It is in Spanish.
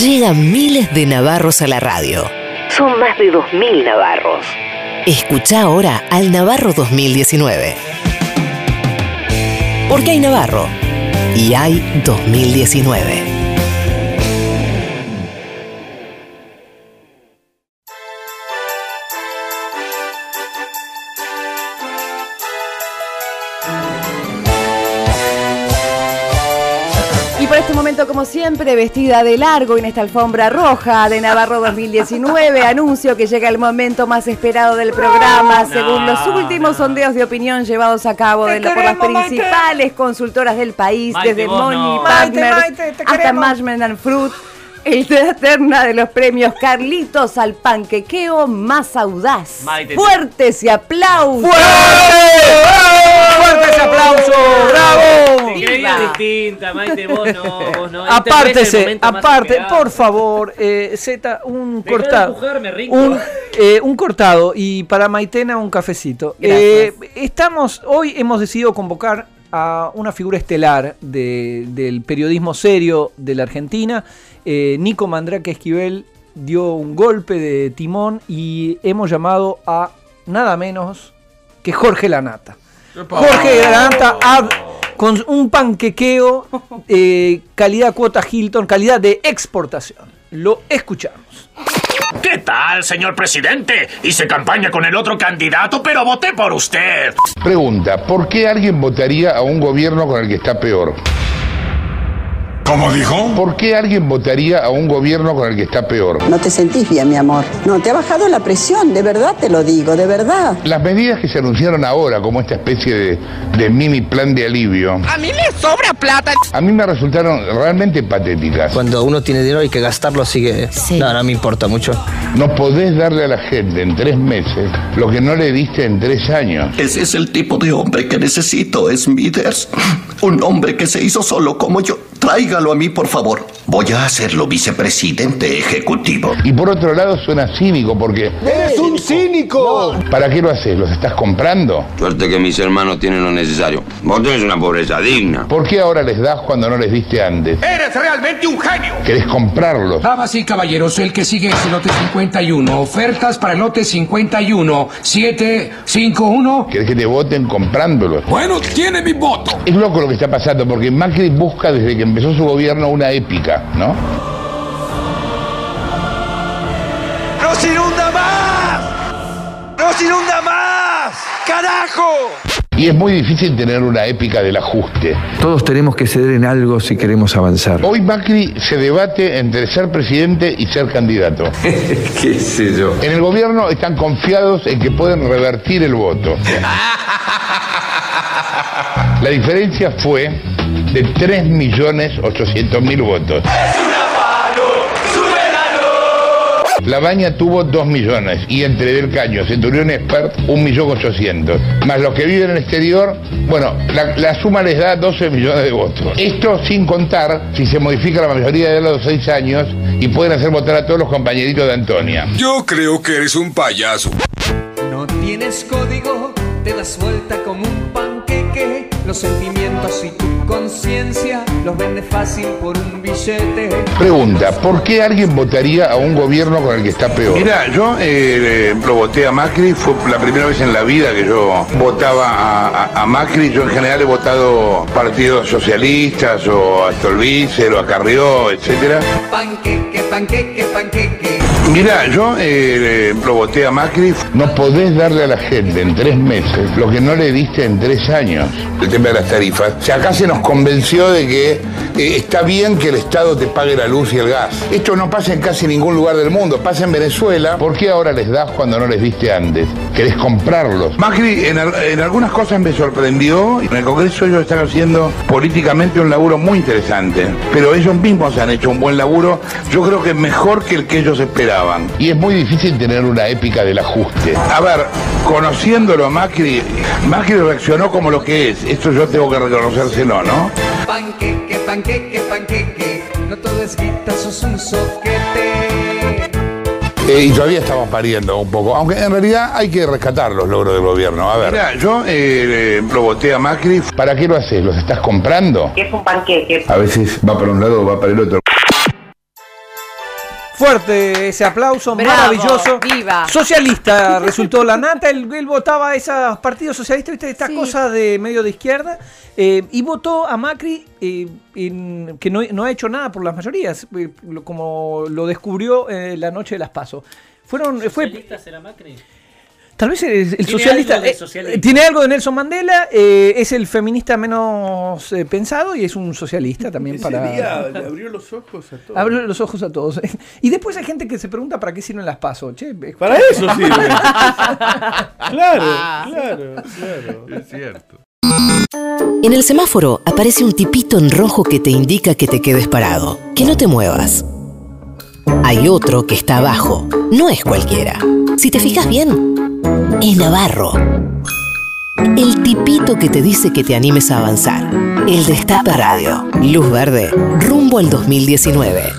Llegan miles de navarros a la radio. Son más de 2.000 navarros. Escucha ahora al Navarro 2019. Porque hay Navarro y hay 2019. Este momento, como siempre, vestida de largo en esta alfombra roja de Navarro 2019, anuncio que llega el momento más esperado del programa, según los últimos sondeos de opinión llevados a cabo de la- por las Maite. principales consultoras del país, Maite, desde Money no. Partners Maite, hasta. Marshmallow and Fruit. El terna de los premios Carlitos al panquequeo más audaz. Fuertes y aplausos. ¡Fuerte ese aplauso! ¡Bravo! Te distinta, Maite, vos no, vos Apártese, aparte, por favor, eh, Z, un Dejá de cortado. Un, eh, un cortado y para Maitena un cafecito. Eh, estamos, hoy hemos decidido convocar a una figura estelar de- del periodismo serio de la Argentina. Eh, Nico Mandrake Esquivel dio un golpe de timón y hemos llamado a nada menos que Jorge Lanata. Jorge Lanata ha- con un panquequeo, eh, calidad cuota Hilton, calidad de exportación. Lo escuchamos. ¿Qué tal, señor presidente? Hice campaña con el otro candidato, pero voté por usted. Pregunta, ¿por qué alguien votaría a un gobierno con el que está peor? ¿Cómo dijo? ¿Por qué alguien votaría a un gobierno con el que está peor? No te sentís bien, mi amor. No, te ha bajado la presión, de verdad te lo digo, de verdad. Las medidas que se anunciaron ahora como esta especie de, de mini plan de alivio, A mí me sobra plata. a mí me resultaron realmente patéticas. Cuando uno tiene dinero hay que gastarlo, así que no, no me importa mucho. No podés darle a la gente en tres meses lo que no le diste en tres años. Ese es el tipo de hombre que necesito, Smithers. Un hombre que se hizo solo como yo. Tráigalo a mí, por favor. Voy a hacerlo vicepresidente ejecutivo. Y por otro lado suena cínico porque... ¡Eres un cínico! ¿Para qué lo haces? ¿Los estás comprando? Suerte que mis hermanos tienen lo necesario. Vos tenés una pobreza digna. ¿Por qué ahora les das cuando no les diste antes? ¡Eres realmente un genio! ¿Querés comprarlos? Damas y caballeros, el que sigue es el lote 51. Ofertas para el lote 51. 751. ¿Querés que te voten comprándolos? Bueno, tiene mi voto. Es loco lo que está pasando porque Macri busca desde que empezó su gobierno una épica, ¿no? ¡Nos inunda más! ¡Nos inunda más! ¡Carajo! Y es muy difícil tener una épica del ajuste. Todos tenemos que ceder en algo si queremos avanzar. Hoy Macri se debate entre ser presidente y ser candidato. ¿Qué sé yo? En el gobierno están confiados en que pueden revertir el voto. La diferencia fue de 3.800.000 votos. La Baña tuvo 2 millones y entre Del Caño, Centurión Expert, 1.800.000. Más los que viven en el exterior, bueno, la, la suma les da 12 millones de votos. Esto sin contar si se modifica la mayoría de los 6 años y pueden hacer votar a todos los compañeritos de Antonia. Yo creo que eres un payaso. No tienes código, te das vuelta como un panqueque. Los sentimientos y tu conciencia los vende fácil por un billete. Pregunta, ¿por qué alguien votaría a un gobierno con el que está peor? Mira, yo eh, lo voté a Macri, fue la primera vez en la vida que yo votaba a, a- a Macri. Yo en general he votado partidos socialistas o a Stolbizer o a Carrió, etcétera. Panqueque, panqueque, panqueque. Mira, yo eh, lo voté a Macri. No podés darle a la gente en tres meses lo que no le diste en tres años. El tema de las tarifas. O sea, acá se nos convenció de que eh, está bien que el Estado te pague la luz y el gas. Esto no pasa en casi ningún lugar del mundo, pasa en Venezuela. ¿Por qué ahora les das cuando no les diste antes? ¿Querés comprarlos? Macri en, al- en algunas cosas me sorprendió. En el Congreso ellos están haciendo políticamente un laburo muy interesante. Pero ellos mismos han hecho un buen laburo. Yo creo que mejor que el que ellos esperaban. Y es muy difícil tener una épica del ajuste. A ver, conociéndolo a Macri, Macri reaccionó como lo que es. Esto yo tengo que reconocérselo, ¿no? Panqueque, panqueque. No todo es guita, sos un soquete. Eh, y todavía estamos pariendo un poco. Aunque en realidad hay que rescatar los logros del gobierno. A ver, Mira, yo eh, lo voté a Macri. ¿Para qué lo haces? ¿Los estás comprando? Es un panqueque. A veces va para un lado o va para el otro. Fuerte ese aplauso, Bravo, maravilloso. viva. Socialista resultó la nata, él, él votaba a esos partidos socialistas, ¿viste? Estas cosas de medio de izquierda, eh, y votó a Macri, eh, en- que no, no ha hecho nada por las mayorías, eh, lo- como lo descubrió eh, la noche de las pasos. Fueron, fue, ¿Socialista será Macri? Tal vez el, el Tiene socialista, algo eh, tiene algo de Nelson Mandela, eh, es el feminista menos eh, pensado y es un socialista también Ese para... día le abrió los ojos a todos. Abre los ojos a todos. Y después hay gente que se pregunta para qué sirven las pasos. Che, Para eso sirve. claro, claro, claro. Es cierto. En el semáforo aparece un tipito en rojo que te indica que te quedes parado, que no te muevas. Hay otro que está abajo, no es cualquiera. Si te fijas bien, es Navarro. El tipito que te dice que te animes a avanzar. El Destape Radio. Luz verde, rumbo al 2019.